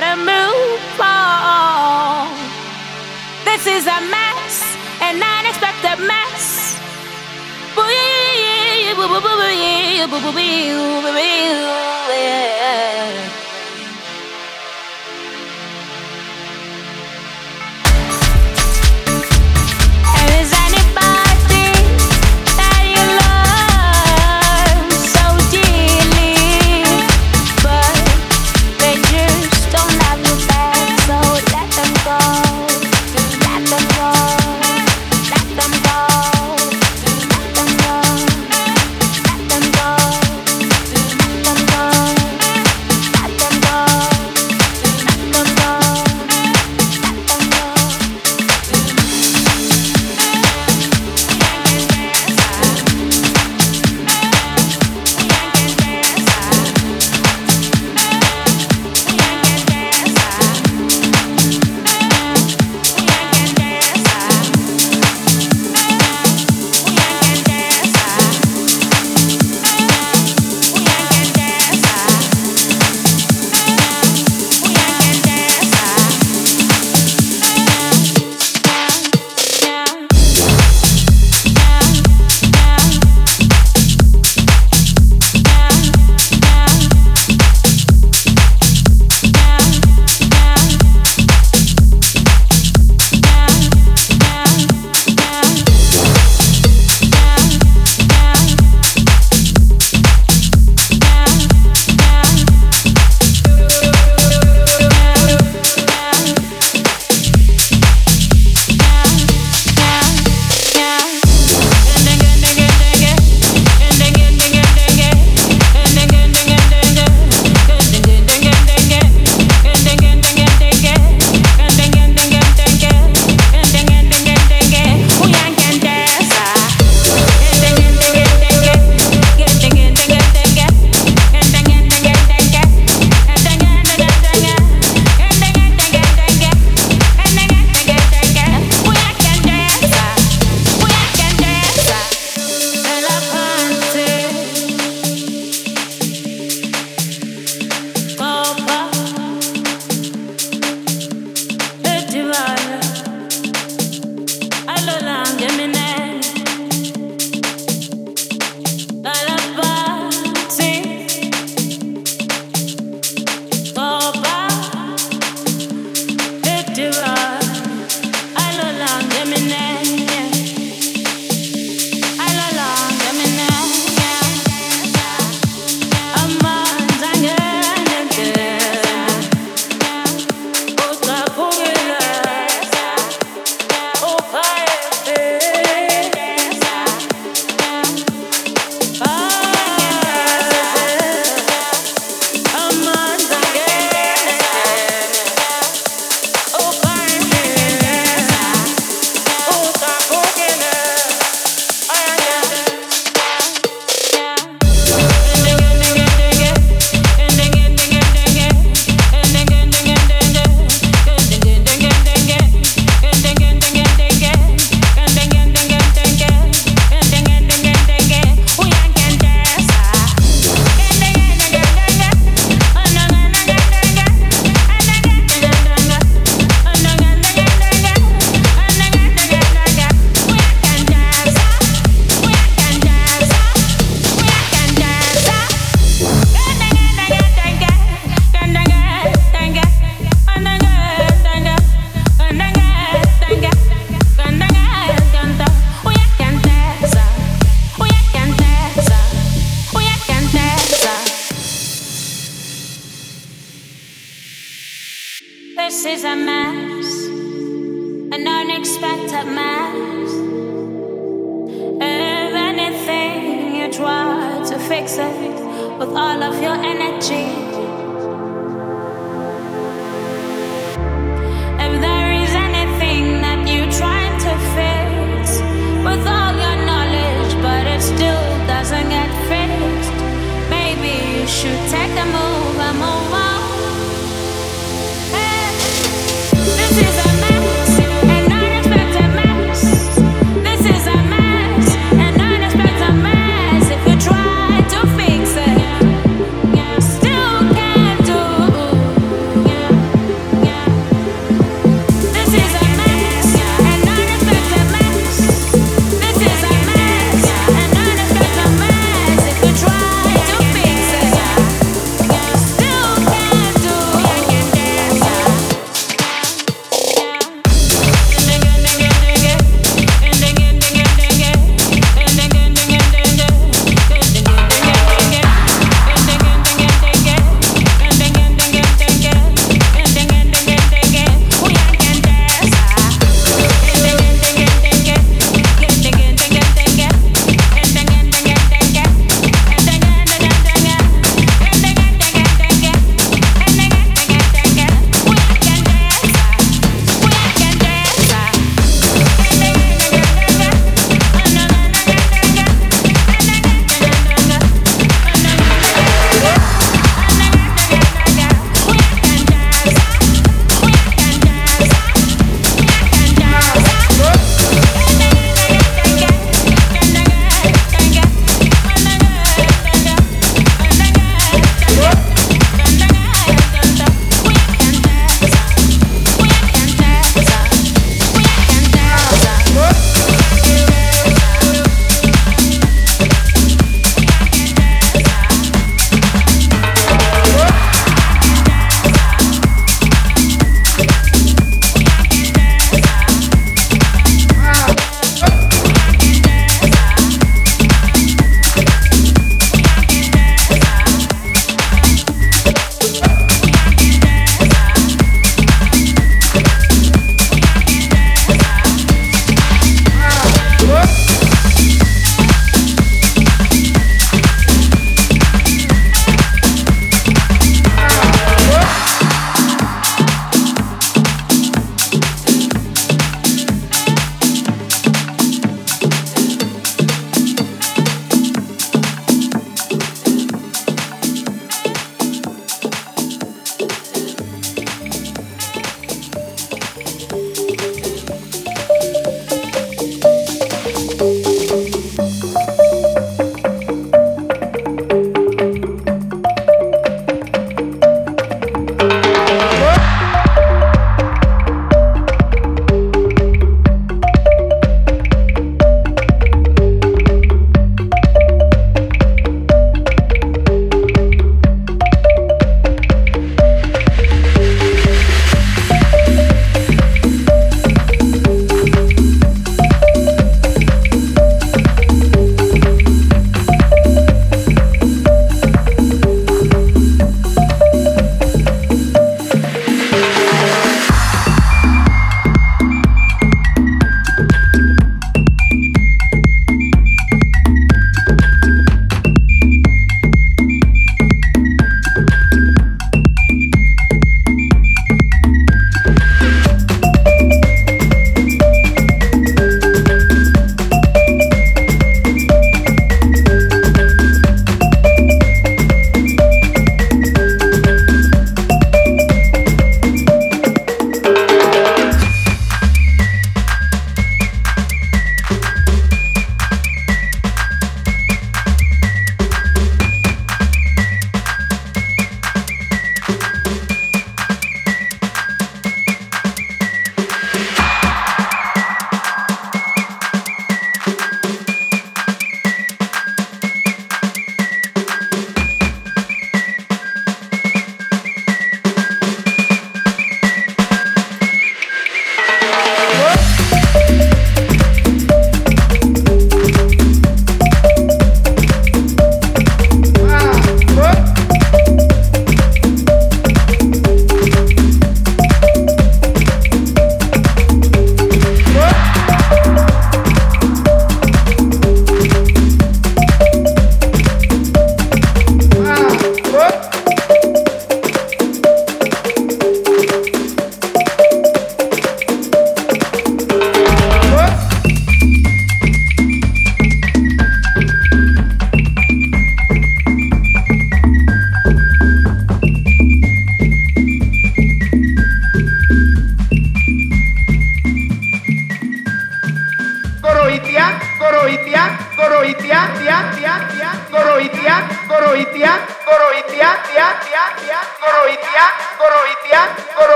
gotta move on. This is a mess, an unexpected mess. Yeah.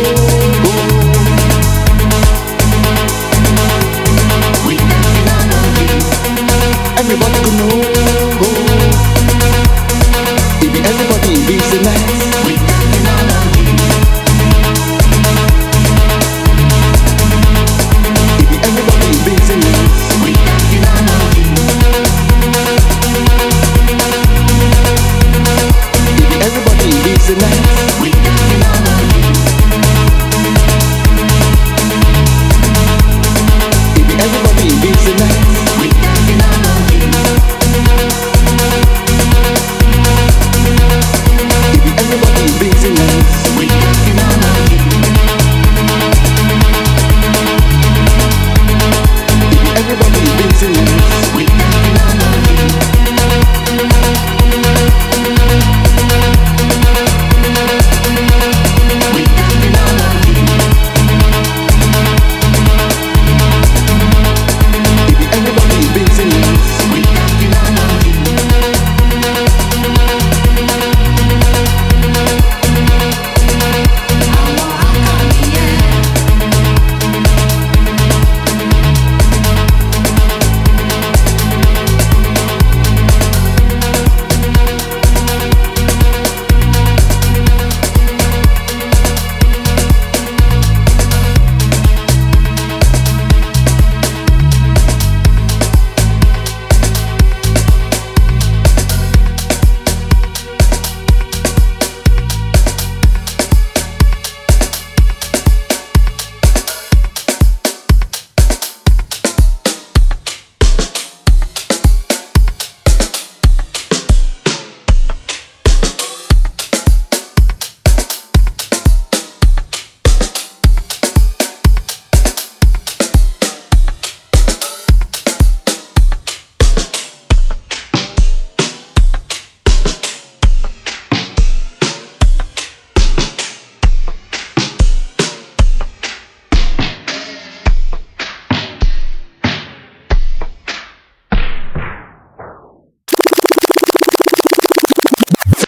Everybody